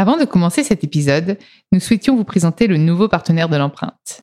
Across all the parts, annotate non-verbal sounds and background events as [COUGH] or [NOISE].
Avant de commencer cet épisode, nous souhaitions vous présenter le nouveau partenaire de l'empreinte.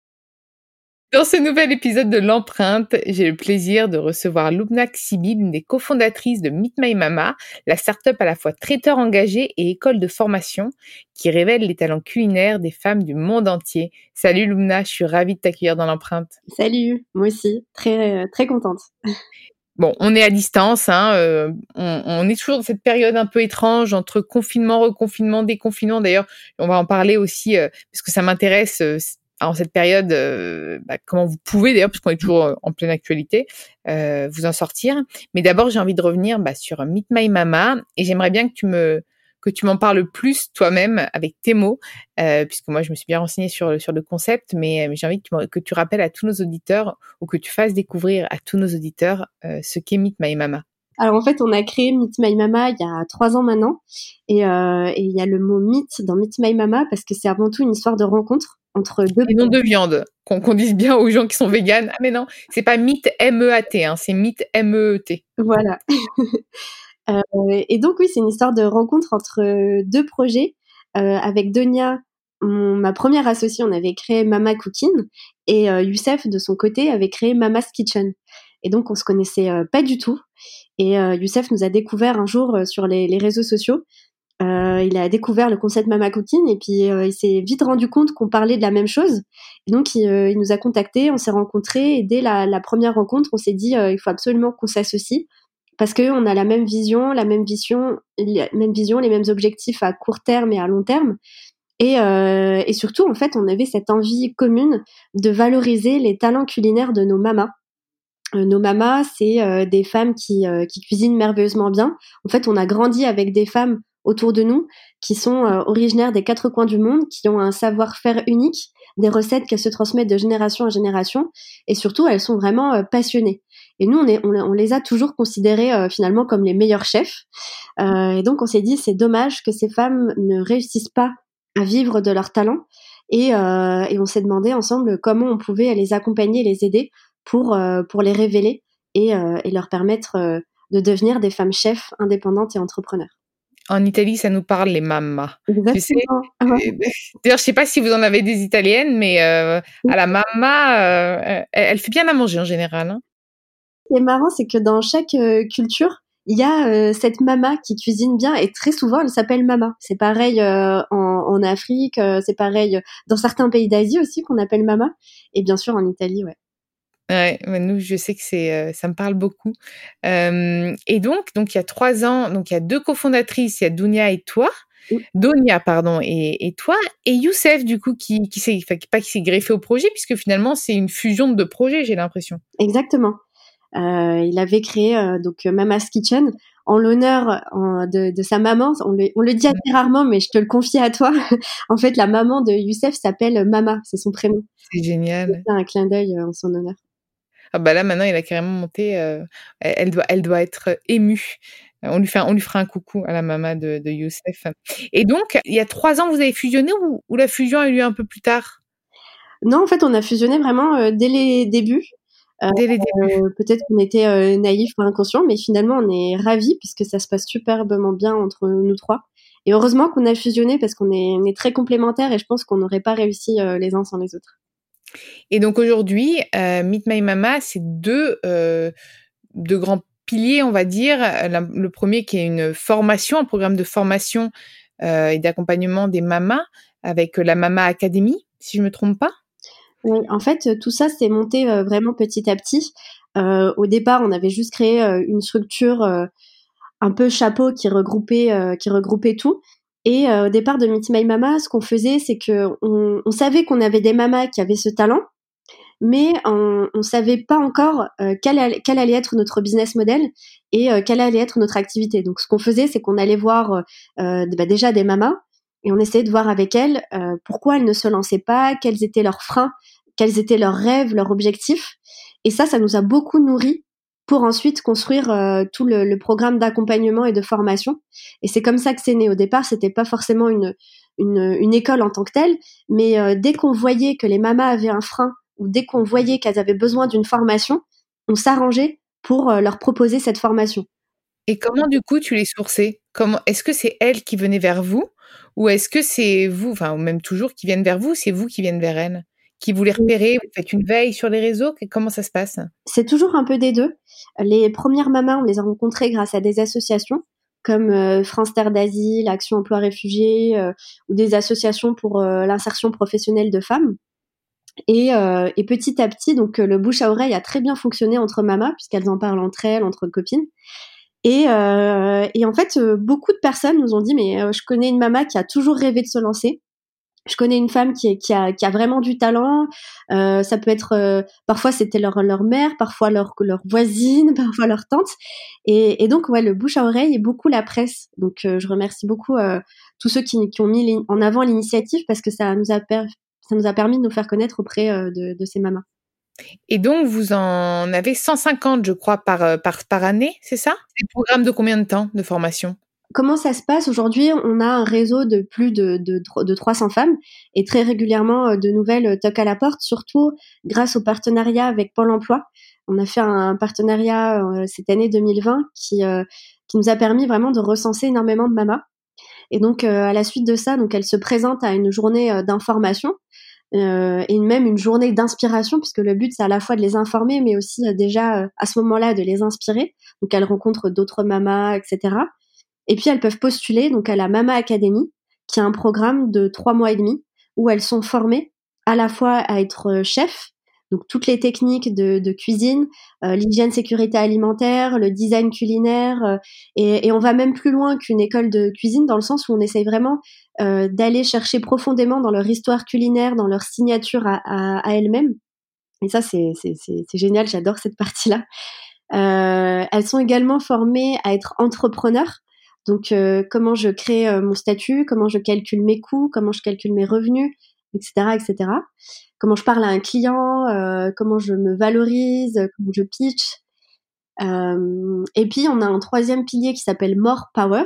Dans ce nouvel épisode de l'empreinte, j'ai le plaisir de recevoir Lubna Ksibi, l'une des cofondatrices de Meet My Mama, la start-up à la fois traiteur engagé et école de formation qui révèle les talents culinaires des femmes du monde entier. Salut Lubna, je suis ravie de t'accueillir dans l'empreinte. Salut, moi aussi, très très contente. Bon, on est à distance, hein, euh, on, on, est toujours dans cette période un peu étrange entre confinement, reconfinement, déconfinement. D'ailleurs, on va en parler aussi euh, parce que ça m'intéresse euh, en cette période, euh, bah, comment vous pouvez d'ailleurs, puisqu'on est toujours euh, en pleine actualité, euh, vous en sortir. Mais d'abord, j'ai envie de revenir bah, sur Meet My Mama et j'aimerais bien que tu me que tu m'en parles plus toi-même avec tes mots, puisque moi je me suis bien renseignée sur le concept, mais, j'ai envie que tu, rappelles à tous nos auditeurs ou que tu fasses découvrir à tous nos auditeurs ce qu'est Meet My Mama. Alors en fait, on a créé Meet My Mama il y a trois ans maintenant, et, et il y a le mot Meet dans Meet My Mama parce que c'est avant tout une histoire de rencontre entre deux. Et non de viande, qu'on dise bien aux gens qui sont véganes. Ah mais non, c'est pas Meet M-E-A-T, hein, c'est Meet M-E-T. Voilà. [LAUGHS] euh, et donc oui, c'est une histoire de rencontre entre deux projets. Euh, avec Donia, mon, ma première associée, on avait créé Mama Cooking, et euh, Youssef, de son côté, avait créé Mama's Kitchen. Et donc, on se connaissait euh, pas du tout. Et euh, Youssef nous a découvert un jour euh, sur les, les, réseaux sociaux. Euh, il a découvert le concept Mama Cooking et puis il s'est vite rendu compte qu'on parlait de la même chose. Et donc, il, il nous a contactés, on s'est rencontrés et dès la, première rencontre, on s'est dit il faut absolument qu'on s'associe parce qu'on a la même vision, la même vision, même vision, les mêmes objectifs à court terme et à long terme. Et, euh, surtout, en fait, on avait cette envie commune de valoriser les talents culinaires de nos mamas. Euh, nos mamas, c'est euh, des femmes euh, qui, cuisinent merveilleusement bien. En fait, on a grandi avec des femmes autour de nous qui sont originaires des quatre coins du monde, qui ont un savoir-faire unique, des recettes qu'elles se transmettent de génération en génération, et surtout, elles sont vraiment passionnées. Et nous, on, les a toujours considérées finalement comme les meilleurs chefs. et donc, on s'est dit, c'est dommage que ces femmes ne réussissent pas à vivre de leur talent. Et, euh, on s'est demandé ensemble comment on pouvait les accompagner, les aider pour, euh, les révéler et, euh, et leur permettre de devenir des femmes chefs indépendantes et entrepreneurs. En Italie, ça nous parle les mammas. Exactement. [LAUGHS] D'ailleurs, je sais pas si vous en avez des italiennes, mais euh, à la mamma, euh, elle fait bien à manger en général. Hein. Ce qui est marrant, c'est que dans chaque euh, culture, il y a cette mama qui cuisine bien et très souvent elle s'appelle mama. C'est pareil en, en, Afrique, c'est pareil dans certains pays d'Asie aussi qu'on appelle mama et bien sûr en Italie, ouais. Ouais, nous, je sais que c'est, ça me parle beaucoup. Euh, et donc, donc il y a trois ans, donc il y a deux cofondatrices, il y a Dunia et toi. Oui. Donia, pardon, et, et, toi, et Youssef, du coup, qui, qui s'est, pas qui s'est greffé au projet, puisque finalement, c'est une fusion de deux projets, j'ai l'impression. Exactement. Euh, il avait créé euh, donc Mama's Kitchen en l'honneur de, de, sa maman. On le, on le, dit assez rarement, mais je te le confie à toi. [LAUGHS] en fait, la maman de Youssef s'appelle Mama, c'est son prénom. C'est génial. C'est un clin d'œil en son honneur. Ah bah là maintenant il a carrément monté. Euh, elle doit, elle doit être émue. On lui, fait, on lui fera un coucou à la maman de, de Youssef. Et donc, il y a trois ans, vous avez fusionné ou, ou la fusion a eu lieu un peu plus tard? Non, en fait, on a fusionné vraiment euh, dès les débuts. Euh, dès les débuts. Euh, Peut-être qu'on était euh, naïf ou inconscient, mais finalement, on est ravis puisque ça se passe superbement bien entre nous trois. Et heureusement qu'on a fusionné parce qu'on est, on est très complémentaires et je pense qu'on n'aurait pas réussi les uns sans les autres. Et donc aujourd'hui, euh, Meet My Mama, c'est deux, euh, deux grands piliers, on va dire. Le premier qui est une formation, un programme de formation euh, et d'accompagnement des mamas avec la Mama Academy, si je me trompe pas. Oui, en fait, tout ça s'est monté vraiment petit à petit. Au départ, on avait juste créé une structure un peu chapeau qui regroupait tout. Et euh, au départ de Meet My Mama, ce qu'on faisait, c'est que on, on savait qu'on avait des mamas qui avaient ce talent, mais on, on savait pas encore euh, quel, allait, quel allait être notre business model et euh, quelle allait être notre activité. Donc, ce qu'on faisait, c'est qu'on allait voir euh, euh, bah, déjà des mamas et on essayait de voir avec elles euh, pourquoi elles ne se lançaient pas, quels étaient leurs freins, quels étaient leurs rêves, leurs objectifs. Et ça, ça nous a beaucoup nourri pour ensuite construire euh, tout le, programme d'accompagnement et de formation. Et c'est comme ça que c'est né. Au départ, c'était pas forcément une, une, école en tant que telle, mais euh, dès qu'on voyait que les mamas avaient un frein ou dès qu'on voyait qu'elles avaient besoin d'une formation, on s'arrangeait pour euh, leur proposer cette formation. Et comment du coup tu les sourçais? Comment Est-ce que c'est elles qui venaient vers vous? Ou est-ce que c'est vous, enfin ou même toujours qui viennent vers vous, c'est vous qui viennent vers elles, qui vous les repérez, vous faites une veille sur les réseaux Comment ça se passe? C'est toujours un peu des deux. Les premières mamas, on les a rencontrées grâce à des associations comme euh, France Terre d'Asile, Action Emploi Réfugiés euh, ou des associations pour euh, l'insertion professionnelle de femmes. Et, et, petit à petit, donc le bouche à oreille a très bien fonctionné entre mamas puisqu'elles en parlent entre elles, entre copines. Et, et en fait, beaucoup de personnes nous ont dit mais je connais une maman qui a toujours rêvé de se lancer. Je connais une femme qui, a, vraiment du talent. Euh, ça peut être euh, parfois c'était leur leur mère, parfois leur leur voisine, [LAUGHS] parfois leur tante. Et, donc ouais, le bouche à oreille et beaucoup la presse. Donc euh, je remercie beaucoup tous ceux qui, ont mis en avant l'initiative parce que ça nous a ça nous a permis de nous faire connaître auprès de, ces mamas. Et donc, vous en avez 150, je crois, par, par, par année, c'est ça? C'est un programme de combien de temps de formation? Comment ça se passe Aujourd'hui, on a un réseau de plus de, de, de 300 femmes et très régulièrement de nouvelles toquent à la porte, surtout grâce au partenariat avec Pôle emploi. On a fait un partenariat euh, cette année 2020 qui, euh, qui nous a permis vraiment de recenser énormément de mamas. Et donc, euh, à la suite de ça, donc elle se présente à une journée d'information euh, et même une journée d'inspiration, puisque le but c'est à la fois de les informer, mais aussi euh, déjà euh, à ce moment-là de les inspirer. Donc elles rencontrent d'autres mamas, etc. Et puis elles peuvent postuler donc à la Mama Academy, qui est un programme de trois mois et demi où elles sont formées à la fois à être chef, donc toutes les techniques de, cuisine, euh, l'hygiène sécurité alimentaire, le design culinaire, euh, et, on va même plus loin qu'une école de cuisine dans le sens où on essaye vraiment euh, d'aller chercher profondément dans leur histoire culinaire, dans leur signature à, à, elles-mêmes. Et ça, c'est génial, j'adore cette partie-là. Euh, elles sont également formées à être entrepreneurs. Donc, euh, comment je crée euh, mon statut, comment je calcule mes coûts, comment je calcule mes revenus, etc., etc. Comment je parle à un client, euh, comment je me valorise, comment je pitch. Et puis, on a un troisième pilier qui s'appelle More Power.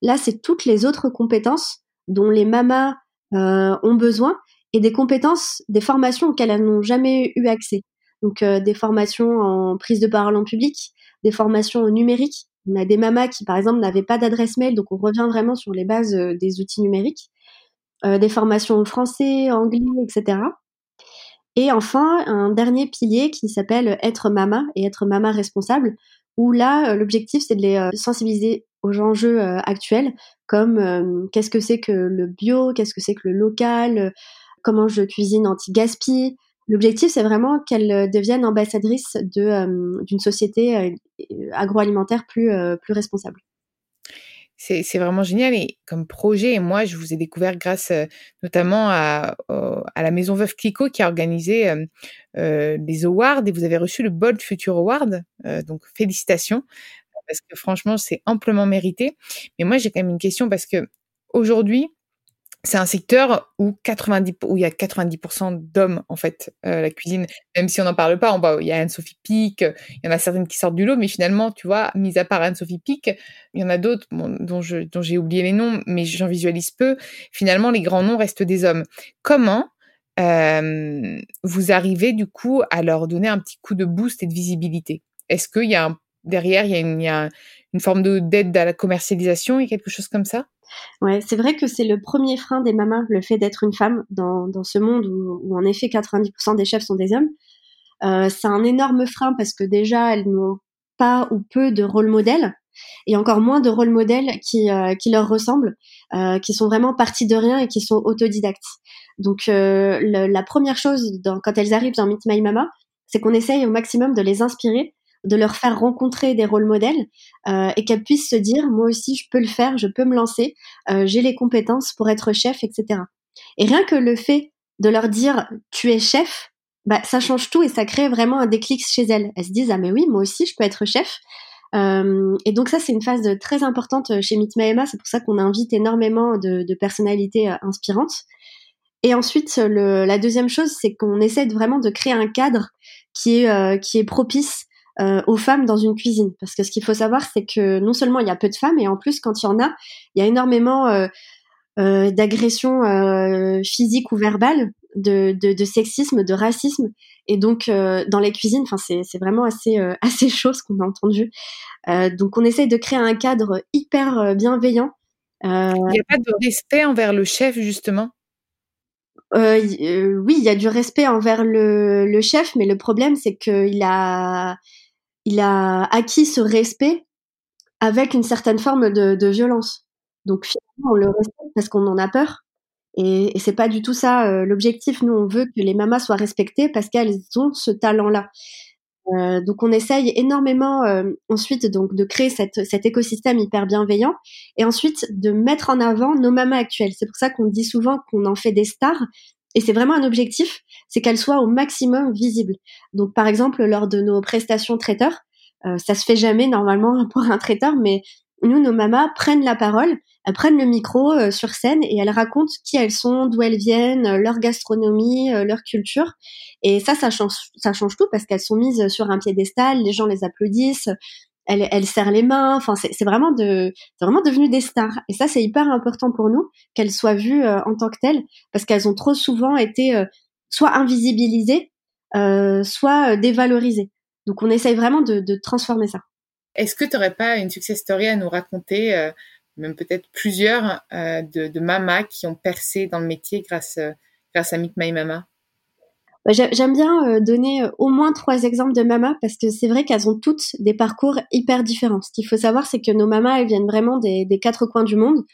Là, c'est toutes les autres compétences dont les mamas ont besoin et des compétences, des formations auxquelles elles n'ont jamais eu accès. Donc, des formations en prise de parole en public, des formations numériques. On a des mamas qui, par exemple, n'avaient pas d'adresse mail, donc on revient vraiment sur les bases euh, des outils numériques. Euh, des formations en français, anglais, etc. Et enfin, un dernier pilier qui s'appelle être mama et être mama responsable, où là, l'objectif, c'est de les sensibiliser aux enjeux actuels, comme qu'est-ce que c'est que le bio, qu'est-ce que c'est que le local, comment je cuisine anti-gaspi. L'objectif, c'est vraiment qu'elles deviennent ambassadrices de, d'une société agroalimentaire plus, responsable c'est vraiment génial. Et comme projet, moi, je vous ai découvert grâce euh, notamment à, la Maison Veuve Clicquot qui a organisé euh, euh, des awards et vous avez reçu le Bold Future Award. Euh, donc, félicitations parce que franchement, c'est amplement mérité. Mais moi, j'ai quand même une question parce que aujourd'hui, c'est un secteur où 90 où il y a 90% d'hommes en fait euh, la cuisine. Même si on n'en parle pas on voit il y a Anne-Sophie Pic il y en a certaines qui sortent du lot mais finalement tu vois mis à part Anne-Sophie Pic il y en a d'autres dont je dont j'ai oublié les noms mais j'en visualise peu. Finalement les grands noms restent des hommes. Comment euh, vous arrivez du coup à leur donner un petit coup de boost et de visibilité? Est-ce qu'il y a un, derrière il y a une, y forme de d'aide à la commercialisation et quelque chose comme ça? Ouais, c'est vrai que c'est le premier frein des mamas, le fait d'être une femme dans, dans ce monde où, en effet 90% des chefs sont des hommes. Euh, c'est un énorme frein parce que déjà elles n'ont pas ou peu de rôle modèle et encore moins de rôle modèle qui, euh, qui leur ressemblent, euh, qui sont vraiment partis de rien et qui sont autodidactes. Donc la première chose quand elles arrivent dans Meet My Mama, c'est qu'on essaye au maximum de les inspirer de leur faire rencontrer des rôles modèles euh, et qu'elles puissent se dire moi aussi je peux le faire, je peux me lancer, euh, j'ai les compétences pour être chef, etc. Et rien que le fait de leur dire tu es chef, bah, ça change tout et ça crée vraiment un déclic chez elles. Elles se disent ah mais oui moi aussi je peux être chef. Euh, et donc ça c'est une phase très importante chez Mitma Emma, c'est pour ça qu'on invite énormément de, de personnalités euh, inspirantes. Et ensuite, le, la deuxième chose, c'est qu'on essaie vraiment de créer un cadre qui est, euh, qui est propice euh, aux femmes dans une cuisine. Parce que ce qu'il faut savoir, c'est que non seulement il y a peu de femmes, et en plus, quand il y en a, il y a énormément euh, euh, d'agressions physiques ou verbales, de, de, de, sexisme, de racisme. Et donc, dans les cuisines, c'est vraiment assez, [LAUGHS] assez chaud ce qu'on a entendu. donc, on essaye de créer un cadre hyper bienveillant. il n'y a pas de respect envers le chef, justement? Euh, oui, il y a du respect envers le, le chef, mais le problème c'est qu'il a il a acquis ce respect avec une certaine forme de, violence. Donc finalement, on le respecte parce qu'on en a peur. Et, et c'est pas du tout ça euh, l'objectif. Nous, on veut que les mamas soient respectées parce qu'elles ont ce talent-là. Euh, donc on essaye énormément euh, ensuite donc de créer cet écosystème hyper bienveillant et ensuite de mettre en avant nos mamas actuelles. C'est pour ça qu'on dit souvent qu'on en fait des stars et c'est vraiment un objectif, c'est qu'elles soient au maximum visibles. Donc par exemple lors de nos prestations traiteurs, euh, ça se fait jamais normalement [LAUGHS] pour un traiteur, mais nous, nos mamas prennent la parole, elles prennent le micro euh, sur scène et elles racontent qui elles sont, d'où elles viennent, euh, leur gastronomie, euh, leur culture. Et ça, ça change, ça change tout parce qu'elles sont mises sur un piédestal, les gens les applaudissent, elles serrent les mains. Enfin, c'est vraiment de, c'est vraiment devenu des stars. Et ça, c'est hyper important pour nous qu'elles soient vues en tant que telles parce qu'elles ont trop souvent été soit invisibilisées, soit dévalorisées. Donc, on essaye vraiment de, de transformer ça. Est-ce que tu n'aurais pas une success story à nous raconter, euh, même peut-être plusieurs, euh, de, de mamas qui ont percé dans le métier grâce, euh, grâce à Meet My Mama? J'aime bien euh, donner euh, au moins trois exemples de mamas parce que c'est vrai qu'elles ont toutes des parcours hyper différents. Ce qu'il faut savoir, c'est que nos mamas, elles viennent vraiment des, des quatre coins du monde.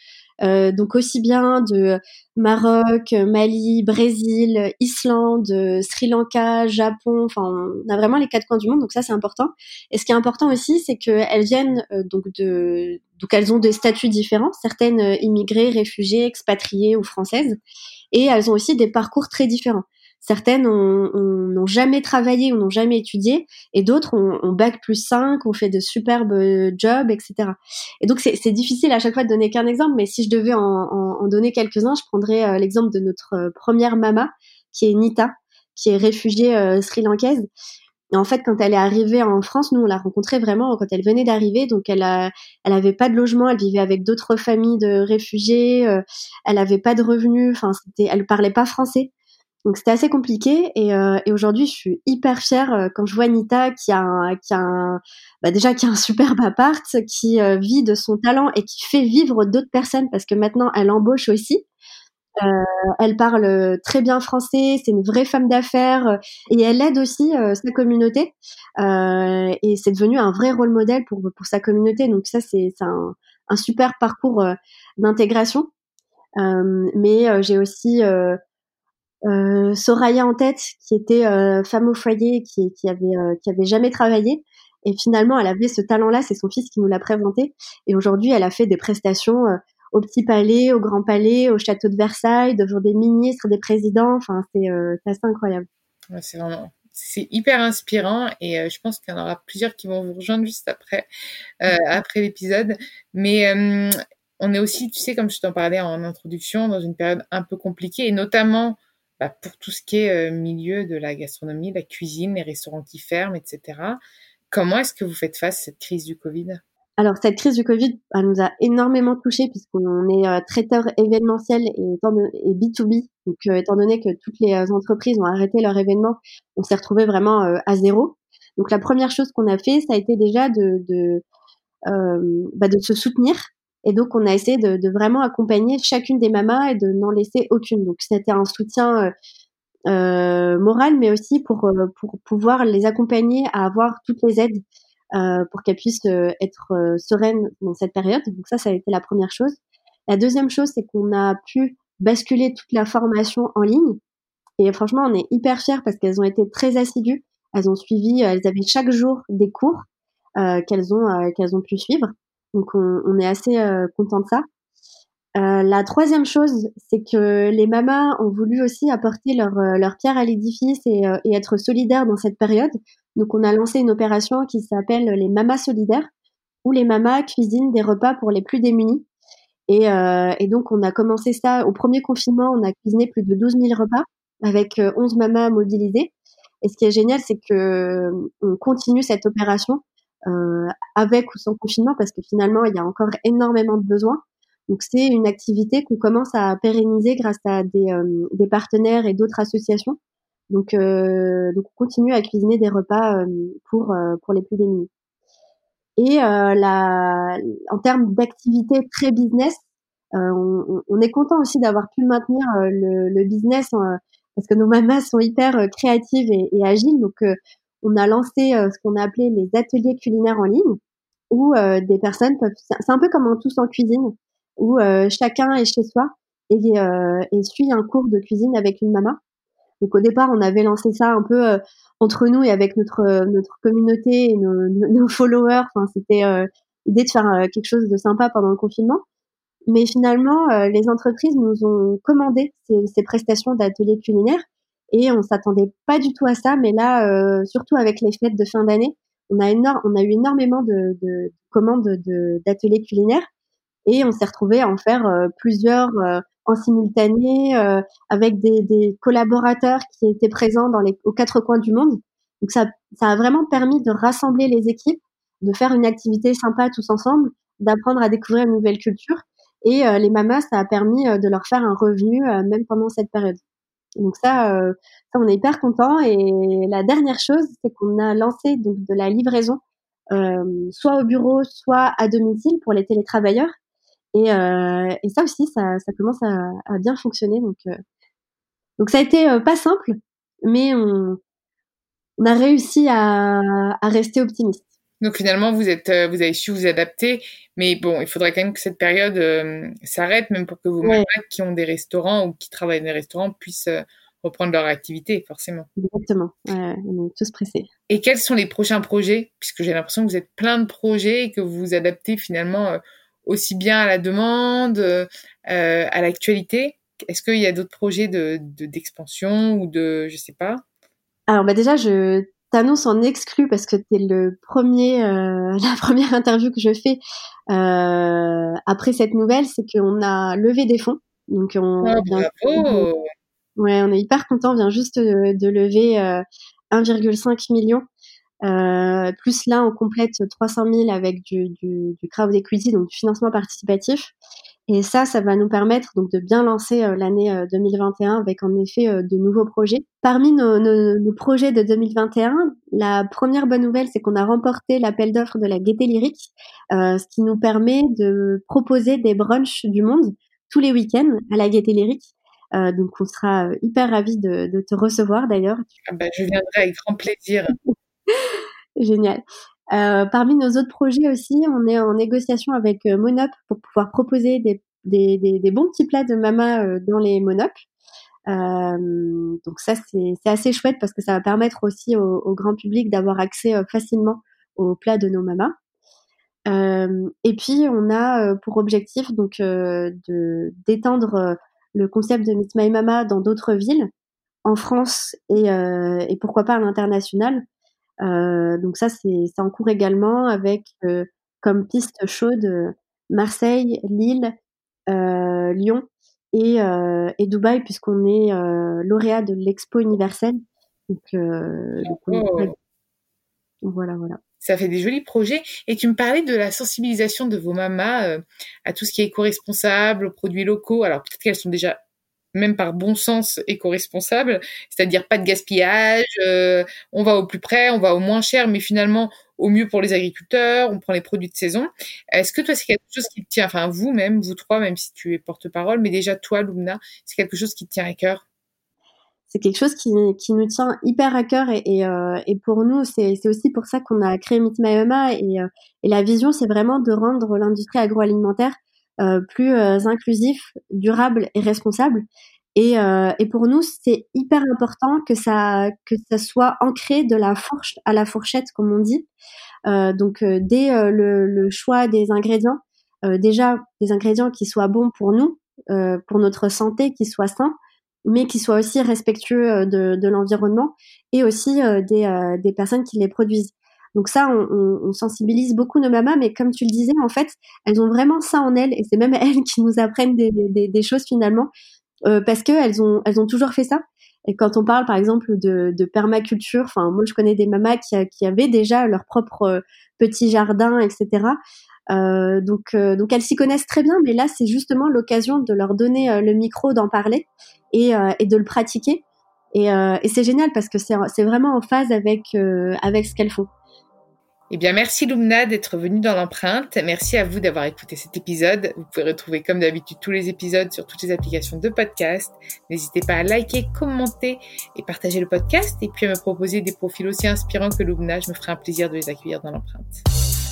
Euh, donc aussi bien de Maroc, Mali, Brésil, Islande, Sri Lanka, Japon, enfin on a vraiment les quatre coins du monde, donc ça c'est important. Et ce qui est important aussi, c'est qu'elles viennent euh, donc de donc elles ont des statuts différents, certaines euh, immigrées, réfugiées, expatriées ou françaises, et elles ont aussi des parcours très différents. Certaines n'ont jamais travaillé ou n'ont jamais étudié, et d'autres ont, ont, bac plus 5, ont fait de superbes jobs, etc. Et donc c'est difficile à chaque fois de donner qu'un exemple, mais si je devais en, en, en donner quelques-uns, je prendrais euh, l'exemple de notre euh, première mama, qui est Nita, qui est réfugiée euh, sri-lankaise. Et en fait, quand elle est arrivée en France, nous on l'a rencontrée vraiment quand elle venait d'arriver. Donc elle a, elle avait pas de logement, elle vivait avec d'autres familles de réfugiés, euh, elle avait pas de revenus. Enfin, c'était, elle parlait pas français. Donc c'était assez compliqué et, euh, et aujourd'hui je suis hyper fière euh, quand je vois Nita qui a bah déjà qui a un superbe appart, qui euh, vit de son talent et qui fait vivre d'autres personnes parce que maintenant elle embauche aussi. Elle parle très bien français, c'est une vraie femme d'affaires et elle aide aussi sa communauté et c'est devenu un vrai rôle modèle pour pour sa communauté. Donc ça c'est un, un super parcours d'intégration. mais j'ai aussi euh, Soraya en tête, qui était euh, femme au foyer, qui, qui avait euh, qui avait jamais travaillé, et finalement elle avait ce talent-là. C'est son fils qui nous l'a présenté, et aujourd'hui elle a fait des prestations euh, au Petit Palais, au Grand Palais, au Château de Versailles, devant des ministres, des présidents. Enfin, c'est assez incroyable. Ouais, c'est vraiment c'est hyper inspirant et euh, je pense qu'il y en aura plusieurs qui vont vous rejoindre juste après euh, après l'épisode. Mais on est aussi, tu sais, comme je t'en parlais en introduction, dans une période un peu compliquée, et notamment bah, pour tout ce qui est euh, milieu de la gastronomie, la cuisine, les restaurants qui ferment, etc. Comment est-ce que vous faites face à cette crise du Covid? Alors cette crise du Covid, elle nous a énormément touchés puisqu'on est euh, traiteur événementiel et, et B2B. Donc euh, étant donné que toutes les entreprises ont arrêté leur événement, on s'est retrouvé vraiment à zéro. Donc la première chose qu'on a fait, ça a été déjà de, bah, de se soutenir et donc, on a essayé de, vraiment accompagner chacune des mamas et de n'en laisser aucune. Donc, c'était un soutien euh, euh, moral, mais aussi pour, euh, pour pouvoir les accompagner à avoir toutes les aides euh, pour qu'elles puissent euh, être sereines dans cette période. Donc, ça, ça a été la première chose. La deuxième chose, c'est qu'on a pu basculer toute la formation en ligne. Et franchement, on est hyper fiers parce qu'elles ont été très assidues. Elles ont suivi, elles avaient chaque jour des cours qu'elles ont qu'elles ont pu suivre. Donc on, est assez euh, content de ça. Euh, la troisième chose, c'est que les mamas ont voulu aussi apporter leur, euh, pierre à l'édifice et, être solidaires dans cette période. Donc on a lancé une opération qui s'appelle les Mamas solidaires, où les mamas cuisinent des repas pour les plus démunis. Et, et, donc on a commencé ça au premier confinement, on a cuisiné plus de 12 000 repas avec 11 mamas mobilisées. Et ce qui est génial, c'est que on continue cette opération avec ou sans confinement, parce que finalement, il y a encore énormément de besoins. Donc c'est une activité qu'on commence à pérenniser grâce à des, euh, des partenaires et d'autres associations. Donc, euh, donc on continue à cuisiner des repas pour pour les plus démunis. Et la, en termes d'activité très business, on, on, est content aussi d'avoir pu maintenir le, le business parce que nos mamas sont hyper créatives et, et agiles. Donc on a lancé euh, ce qu'on a appelé les ateliers culinaires en ligne, où euh, des personnes peuvent. C'est un peu comme en tous en cuisine, où euh, chacun est chez soi et, et, suit un cours de cuisine avec une maman. Donc au départ, on avait lancé ça un peu entre nous et avec notre notre communauté et nos, nos followers. Enfin, c'était l'idée de faire quelque chose de sympa pendant le confinement. Mais finalement, les entreprises nous ont commandé ces, ces prestations d'ateliers culinaires et on s'attendait pas du tout à ça, mais là, euh, surtout avec les fêtes de fin d'année, on a énorme, on a eu énormément de, de commandes d'ateliers culinaires et on s'est retrouvé à en faire euh, plusieurs euh, en simultané avec des, des, collaborateurs qui étaient présents dans les, aux quatre coins du monde. Donc ça, ça a vraiment permis de rassembler les équipes, de faire une activité sympa tous ensemble, d'apprendre à découvrir une nouvelle culture. Et les mamas, ça a permis de leur faire un revenu même pendant cette période. Donc ça, euh, ça on est hyper content. Et la dernière chose, c'est qu'on a lancé donc de la livraison, euh, soit au bureau, soit à domicile pour les télétravailleurs. Et, euh, et ça aussi, ça, ça commence à, à, bien fonctionner. Donc, euh, donc ça a été euh, pas simple, mais on, on a réussi à, à rester optimiste. Donc finalement, vous êtes, euh, vous avez su vous adapter, mais bon, il faudrait quand même que cette période euh, s'arrête, même pour que vos ouais. qui ont des restaurants ou qui travaillent dans des restaurants puissent euh, reprendre leur activité, forcément. Exactement. On est tous pressés. Et quels sont les prochains projets? Puisque j'ai l'impression que vous êtes plein de projets et que vous vous adaptez finalement aussi bien à la demande, à l'actualité. Est-ce qu'il y a d'autres projets de d'expansion ou de, je sais pas? Alors bah déjà, je t'annonce en exclu parce que t'es le premier, euh, [LAUGHS] la première interview que je fais euh, après cette nouvelle, c'est qu'on a levé des fonds. Donc on, oh, bravo. ouais, on est hyper content. On vient juste de, de lever euh, 1,5 million. Euh, plus là, on complète 300 000 avec du, du, du crowd equity, donc du financement participatif. Et ça, ça va nous permettre donc de bien lancer euh, l'année 2021 euh, avec en effet euh, de nouveaux projets. Parmi nos, nos, nos, projets de 2021, la première bonne nouvelle, c'est qu'on a remporté l'appel d'offres de la Gaieté Lyrique, ce qui nous permet de proposer des brunchs du monde tous les week-ends à la Gaieté Lyrique. Euh, donc on sera hyper ravis de, de te recevoir d'ailleurs. Ah bah, je viendrai avec grand plaisir. [LAUGHS] Génial. Euh, parmi nos autres projets aussi, on est en négociation avec euh, Monop pour pouvoir proposer des, des, des, bons petits plats de mama euh, dans les Monop. Donc ça, c'est assez chouette parce que ça va permettre aussi au, au grand public d'avoir accès facilement aux plats de nos mamas. et puis, on a pour objectif donc de d'étendre le concept de Meet My Mama dans d'autres villes, en France et, et pourquoi pas à l'international. Euh, donc ça, c'est en cours également avec euh, comme piste chaude Marseille, Lille, Lyon et, et Dubaï, puisqu'on est lauréat de l'Expo universelle. Donc, oh. voilà, voilà. Ça fait des jolis projets. Et tu me parlais de la sensibilisation de vos mamas à tout ce qui est éco-responsable, aux produits locaux. Alors peut-être qu'elles sont déjà même par bon sens éco-responsable, c'est-à-dire pas de gaspillage, euh, on va au plus près, on va au moins cher, mais finalement au mieux pour les agriculteurs, on prend les produits de saison. Est-ce que toi c'est quelque chose qui te tient, enfin vous même, vous trois, même si tu es porte-parole, mais déjà toi Lumna, c'est quelque chose qui te tient à cœur? C'est quelque chose qui, nous tient hyper à cœur et, euh, pour nous, c'est aussi pour ça qu'on a créé Meet My et, euh, et la vision, c'est vraiment de rendre l'industrie agroalimentaire plus euh, inclusif, durable et responsable. Et, euh, et pour nous, c'est hyper important que ça que ça soit ancré de la fourche à la fourchette, comme on dit. donc dès le, le, choix des ingrédients, déjà des ingrédients qui soient bons pour nous, pour notre santé, qui soient sains, mais qui soient aussi respectueux de, de l'environnement et aussi des, des personnes qui les produisent. Donc ça, on, sensibilise beaucoup nos mamas, mais comme tu le disais, en fait, elles ont vraiment ça en elles, et c'est même [LAUGHS] elles qui nous apprennent des, choses finalement, euh, parce qu'elles ont, elles ont toujours fait ça. Et quand on parle, par exemple, de, permaculture, enfin, moi, je connais des mamas qui, avaient déjà leur propre euh, petit jardin, etc. Euh, donc, donc elles s'y connaissent très bien, mais là, c'est justement l'occasion de leur donner le micro, d'en parler et, de le pratiquer. Et, et c'est génial parce que c'est vraiment en phase avec, avec ce qu'elles font. Eh bien, merci Lumna d'être venue dans l'empreinte. Merci à vous d'avoir écouté cet épisode. Vous pouvez retrouver comme d'habitude tous les épisodes sur toutes les applications de podcast. N'hésitez pas à liker, commenter et partager le podcast et puis à me proposer des profils aussi inspirants que Lumna. Je me ferai un plaisir de les accueillir dans l'empreinte.